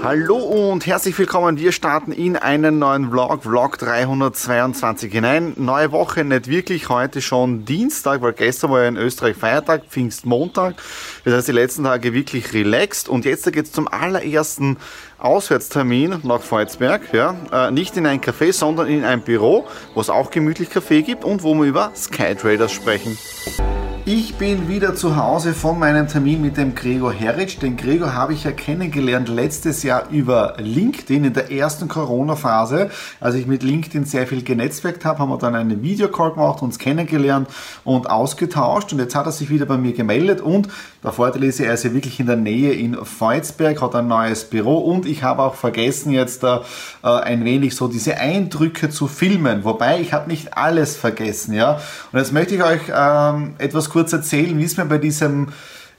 Hallo und herzlich willkommen. Wir starten in einen neuen Vlog, Vlog 322 hinein. Neue Woche, nicht wirklich, heute schon Dienstag, weil gestern war ja in Österreich Feiertag, Pfingstmontag. Das heißt, die letzten Tage wirklich relaxed und jetzt geht es zum allerersten Auswärtstermin nach Volzberg. Ja. Äh, nicht in ein Café, sondern in ein Büro, wo es auch gemütlich Kaffee gibt und wo wir über Skytraders sprechen. Ich bin wieder zu Hause von meinem Termin mit dem Gregor Herritsch. Den Gregor habe ich ja kennengelernt letztes Jahr über LinkedIn in der ersten Corona-Phase. Als ich mit LinkedIn sehr viel genetzwerkt habe, haben wir dann einen Videocall gemacht, uns kennengelernt und ausgetauscht. Und jetzt hat er sich wieder bei mir gemeldet. Und der Vorteil ist er ist ja wirklich in der Nähe in Volzberg, hat ein neues Büro. Und ich habe auch vergessen, jetzt da äh, ein wenig so diese Eindrücke zu filmen. Wobei, ich habe nicht alles vergessen. ja. Und jetzt möchte ich euch ähm, etwas kurz kurz erzählen, wie es mir bei diesem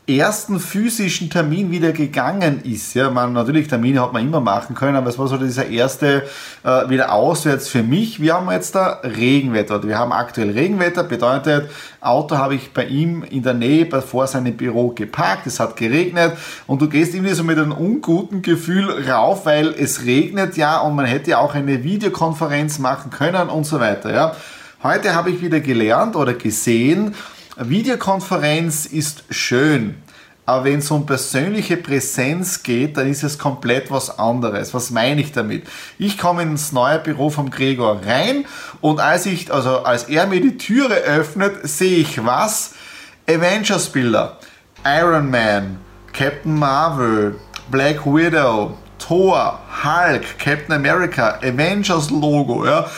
ersten physischen Termin wieder gegangen ist. Ja, man, natürlich, Termine hat man immer machen können, aber es war so dieser erste äh, wieder auswärts für mich. Wir haben jetzt da Regenwetter. Wir haben aktuell Regenwetter, bedeutet, Auto habe ich bei ihm in der Nähe vor seinem Büro geparkt, es hat geregnet und du gehst irgendwie so mit einem unguten Gefühl rauf, weil es regnet ja und man hätte ja auch eine Videokonferenz machen können und so weiter. Ja. Heute habe ich wieder gelernt oder gesehen, Videokonferenz ist schön, aber wenn es um persönliche Präsenz geht, dann ist es komplett was anderes. Was meine ich damit? Ich komme ins neue Büro vom Gregor rein und als ich, also als er mir die Türe öffnet, sehe ich was? Avengers-Bilder. Iron Man, Captain Marvel, Black Widow, Thor, Hulk, Captain America, Avengers Logo, ja.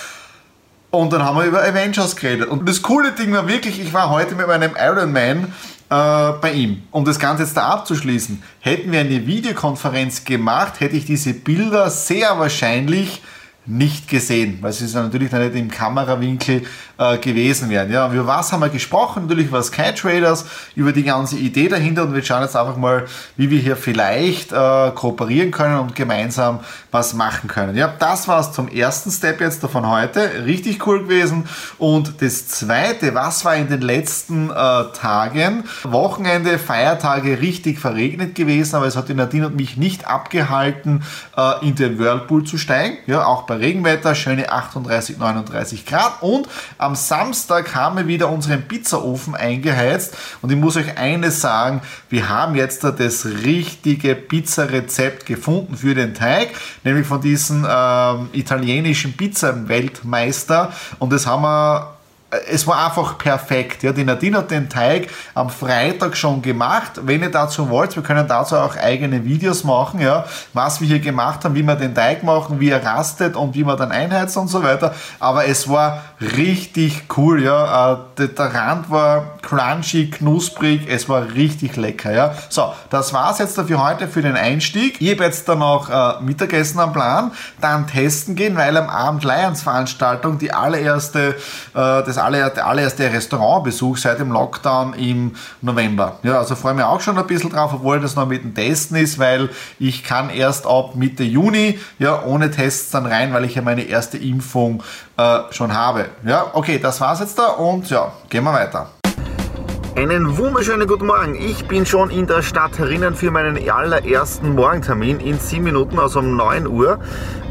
Und dann haben wir über Avengers geredet. Und das coole Ding war wirklich, ich war heute mit meinem Iron Man äh, bei ihm. Um das Ganze jetzt da abzuschließen, hätten wir eine Videokonferenz gemacht, hätte ich diese Bilder sehr wahrscheinlich nicht gesehen, weil sie natürlich dann nicht im Kamerawinkel äh, gewesen wären. Ja, über was haben wir gesprochen? Natürlich über Sky Traders, über die ganze Idee dahinter und wir schauen jetzt einfach mal, wie wir hier vielleicht äh, kooperieren können und gemeinsam was machen können. Ja, das war es zum ersten Step jetzt davon heute. Richtig cool gewesen. Und das zweite, was war in den letzten äh, Tagen? Wochenende, Feiertage richtig verregnet gewesen, aber es hat die Nadine und mich nicht abgehalten, äh, in den Whirlpool zu steigen. Ja, auch bei Regenwetter, schöne 38, 39 Grad. Und am Samstag haben wir wieder unseren Pizzaofen eingeheizt. Und ich muss euch eines sagen, wir haben jetzt das richtige Pizzarezept gefunden für den Teig, nämlich von diesem ähm, italienischen Pizza-Weltmeister. Und das haben wir es war einfach perfekt. Ja, die Nadine hat den Teig am Freitag schon gemacht. Wenn ihr dazu wollt, wir können dazu auch eigene Videos machen, ja, was wir hier gemacht haben, wie wir den Teig machen, wie er rastet und wie man dann einheizt und so weiter. Aber es war richtig cool, ja. Äh, der, der Rand war crunchy, knusprig, es war richtig lecker, ja. So, das war's jetzt dafür heute für den Einstieg. Ich habe jetzt dann noch äh, Mittagessen am Plan, dann testen gehen, weil am Abend Lions Veranstaltung die allererste, äh, das allererste, allererste Restaurantbesuch seit dem Lockdown im November. Ja, also freue mich auch schon ein bisschen drauf, obwohl das noch mit dem Testen ist, weil ich kann erst ab Mitte Juni, ja, ohne Tests dann rein, weil ich ja meine erste Impfung äh, schon habe. Ja, okay, das war's jetzt da und ja, gehen wir weiter. Einen wunderschönen guten Morgen. Ich bin schon in der Stadt herinnen für meinen allerersten Morgentermin in 7 Minuten, also um 9 Uhr.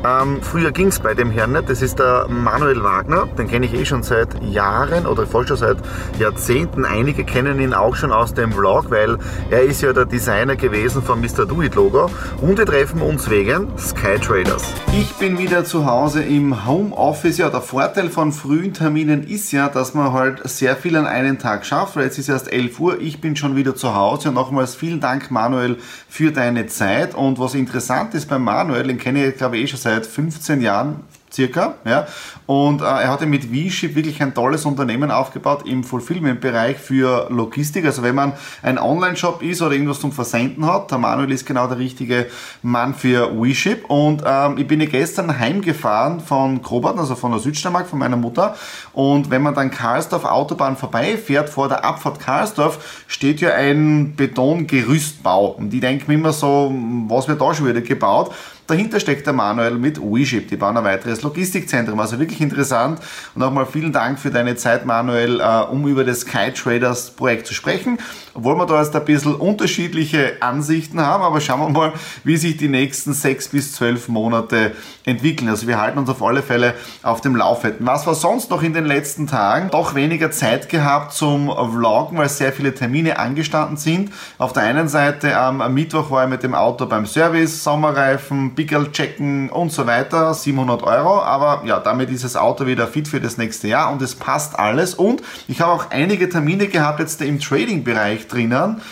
Ähm, früher ging es bei dem Herrn nicht. Das ist der Manuel Wagner. Den kenne ich eh schon seit Jahren oder voll schon seit Jahrzehnten. Einige kennen ihn auch schon aus dem Vlog, weil er ist ja der Designer gewesen vom Mr. Do It Logo. Und wir treffen uns wegen Sky Traders. Ich bin wieder zu Hause im Homeoffice. Ja, der Vorteil von frühen Terminen ist ja, dass man halt sehr viel an einem Tag schafft. Weil jetzt ist erst 11 Uhr. Ich bin schon wieder zu Hause. Und nochmals vielen Dank, Manuel, für deine Zeit. Und was interessant ist bei Manuel, den kenne ich glaube ich eh schon seit seit 15 Jahren circa. Ja. Und äh, er hatte mit V-Ship wirklich ein tolles Unternehmen aufgebaut im Fulfillment-Bereich für Logistik. Also wenn man ein Online-Shop ist oder irgendwas zum Versenden hat, der Manuel ist genau der richtige Mann für WeShip. Und ähm, ich bin ja gestern heimgefahren von Krobart, also von der Südsteiermark, von meiner Mutter. Und wenn man dann Karlsdorf Autobahn vorbeifährt, vor der Abfahrt Karlsdorf, steht ja ein Betongerüstbau. Und ich denke mir immer so, was wird da schon wieder gebaut? Dahinter steckt der Manuel mit WeShip. Die bauen ein weiteres Logistikzentrum. Also wirklich interessant. Und nochmal vielen Dank für deine Zeit, Manuel, äh, um über das Sky Traders Projekt zu sprechen. Obwohl wir da jetzt ein bisschen unterschiedliche Ansichten haben, aber schauen wir mal, wie sich die nächsten sechs bis zwölf Monate entwickeln. Also wir halten uns auf alle Fälle auf dem Laufenden. Was war sonst noch in den letzten Tagen? Doch weniger Zeit gehabt zum Vloggen, weil sehr viele Termine angestanden sind. Auf der einen Seite am Mittwoch war ich mit dem Auto beim Service, Sommerreifen, Pickel checken und so weiter, 700 Euro. Aber ja, damit ist das Auto wieder fit für das nächste Jahr und es passt alles. Und ich habe auch einige Termine gehabt jetzt im Trading-Bereich drinnen.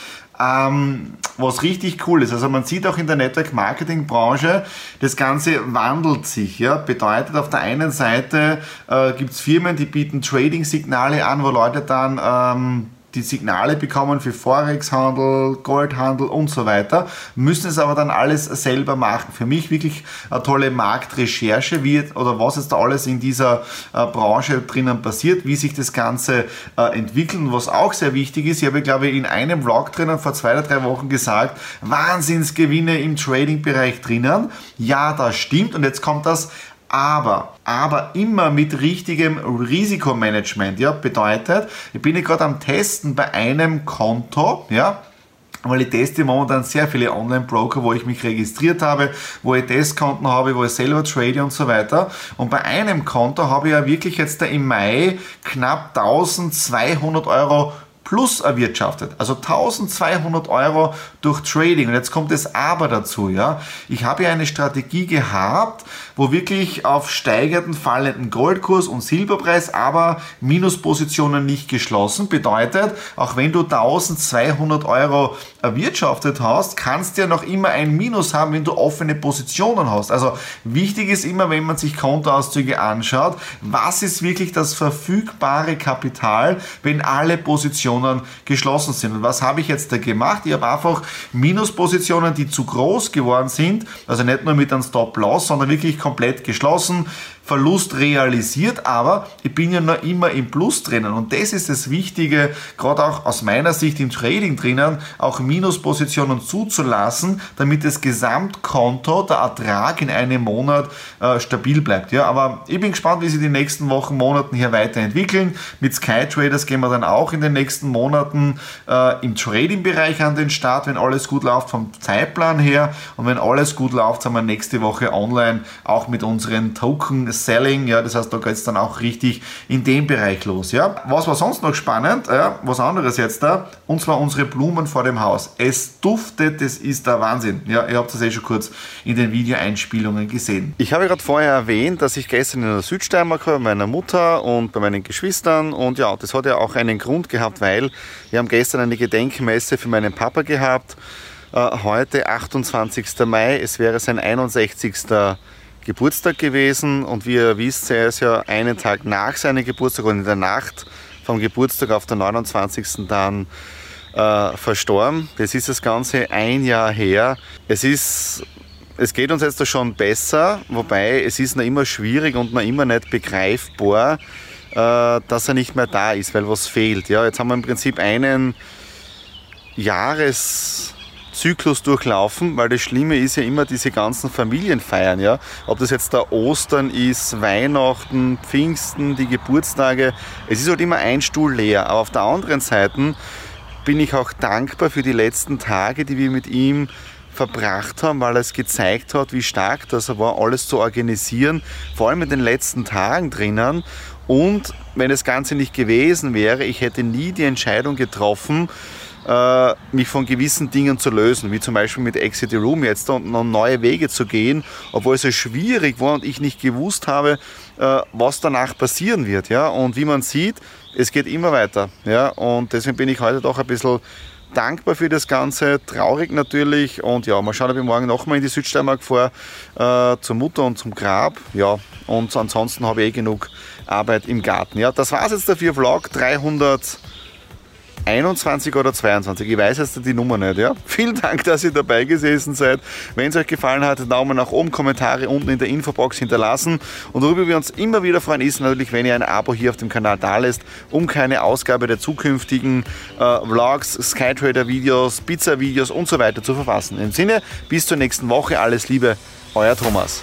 Ähm, was richtig cool ist. Also man sieht auch in der Network Marketing Branche, das Ganze wandelt sich. Ja? Bedeutet auf der einen Seite äh, gibt es Firmen, die bieten Trading-Signale an, wo Leute dann ähm, die Signale bekommen für Forex-Handel, Goldhandel und so weiter, müssen es aber dann alles selber machen. Für mich wirklich eine tolle Marktrecherche, wie oder was jetzt da alles in dieser äh, Branche drinnen passiert, wie sich das Ganze äh, entwickelt und was auch sehr wichtig ist, ich habe glaube ich in einem Vlog drinnen vor zwei oder drei Wochen gesagt, Wahnsinnsgewinne im Trading-Bereich drinnen. Ja, das stimmt und jetzt kommt das aber, aber immer mit richtigem Risikomanagement. Ja, bedeutet, ich bin gerade am Testen bei einem Konto, ja, weil ich teste momentan sehr viele Online-Broker, wo ich mich registriert habe, wo ich Testkonten habe, wo ich selber trade und so weiter. Und bei einem Konto habe ich ja wirklich jetzt im Mai knapp 1200 Euro plus erwirtschaftet. Also 1200 Euro durch Trading. Und jetzt kommt das Aber dazu, ja. Ich habe ja eine Strategie gehabt, wo wirklich auf steigenden, fallenden Goldkurs und Silberpreis, aber Minuspositionen nicht geschlossen. Bedeutet, auch wenn du 1200 Euro erwirtschaftet hast, kannst du ja noch immer ein Minus haben, wenn du offene Positionen hast. Also wichtig ist immer, wenn man sich Kontoauszüge anschaut, was ist wirklich das verfügbare Kapital, wenn alle Positionen Positionen geschlossen sind. Und was habe ich jetzt da gemacht? Ich habe einfach Minuspositionen, die zu groß geworden sind, also nicht nur mit einem Stop-Loss, sondern wirklich komplett geschlossen, Verlust realisiert, aber ich bin ja noch immer im Plus drinnen. Und das ist das Wichtige, gerade auch aus meiner Sicht im Trading drinnen, auch Minuspositionen zuzulassen, damit das Gesamtkonto, der Ertrag in einem Monat äh, stabil bleibt. Ja, aber ich bin gespannt, wie sich die nächsten Wochen, Monaten hier weiterentwickeln. Mit Sky Traders gehen wir dann auch in den nächsten Monaten äh, im Trading-Bereich an den Start, wenn alles gut läuft vom Zeitplan her. Und wenn alles gut läuft, sind wir nächste Woche online auch mit unseren Token Selling, ja, das heißt, da geht es dann auch richtig in dem Bereich los, ja. Was war sonst noch spannend, ja, was anderes jetzt da, und zwar unsere Blumen vor dem Haus. Es duftet, das ist der Wahnsinn, ja, ihr habt das eh schon kurz in den Videoeinspielungen gesehen. Ich habe gerade vorher erwähnt, dass ich gestern in der Südsteiermark war, bei meiner Mutter und bei meinen Geschwistern und ja, das hat ja auch einen Grund gehabt, weil wir haben gestern eine Gedenkmesse für meinen Papa gehabt, äh, heute 28. Mai, es wäre sein 61. Geburtstag gewesen und wie ihr wisst, er ist ja einen Tag nach seinem Geburtstag und in der Nacht vom Geburtstag auf den 29. dann äh, verstorben. Das ist das Ganze ein Jahr her. Es ist es geht uns jetzt schon besser, wobei es ist noch immer schwierig und noch immer nicht begreifbar, äh, dass er nicht mehr da ist, weil was fehlt. Ja, jetzt haben wir im Prinzip einen Jahres Zyklus durchlaufen, weil das Schlimme ist ja immer diese ganzen Familienfeiern, ja. Ob das jetzt da Ostern ist, Weihnachten, Pfingsten, die Geburtstage, es ist halt immer ein Stuhl leer. Aber auf der anderen Seite bin ich auch dankbar für die letzten Tage, die wir mit ihm verbracht haben, weil er es gezeigt hat, wie stark das war, alles zu organisieren, vor allem in den letzten Tagen drinnen. Und wenn das Ganze nicht gewesen wäre, ich hätte nie die Entscheidung getroffen, äh, mich von gewissen Dingen zu lösen, wie zum Beispiel mit Exit the Room jetzt und noch neue Wege zu gehen, obwohl es so schwierig war und ich nicht gewusst habe, äh, was danach passieren wird. Ja? Und wie man sieht, es geht immer weiter. Ja? Und deswegen bin ich heute doch ein bisschen dankbar für das Ganze, traurig natürlich und ja, mal schauen, ob ich morgen nochmal in die Südsteiermark fahre, äh, zur Mutter und zum Grab, ja, und ansonsten habe ich eh genug Arbeit im Garten. Ja, das war es jetzt dafür, Vlog 300 21 oder 22. Ich weiß jetzt die Nummer nicht, ja? Vielen Dank, dass ihr dabei gesessen seid. Wenn es euch gefallen hat, Daumen nach oben, Kommentare unten in der Infobox hinterlassen. Und worüber wir uns immer wieder freuen, ist natürlich, wenn ihr ein Abo hier auf dem Kanal da lässt, um keine Ausgabe der zukünftigen äh, Vlogs, Skytrader-Videos, Pizza-Videos und so weiter zu verfassen. Im Sinne, bis zur nächsten Woche, alles Liebe, euer Thomas.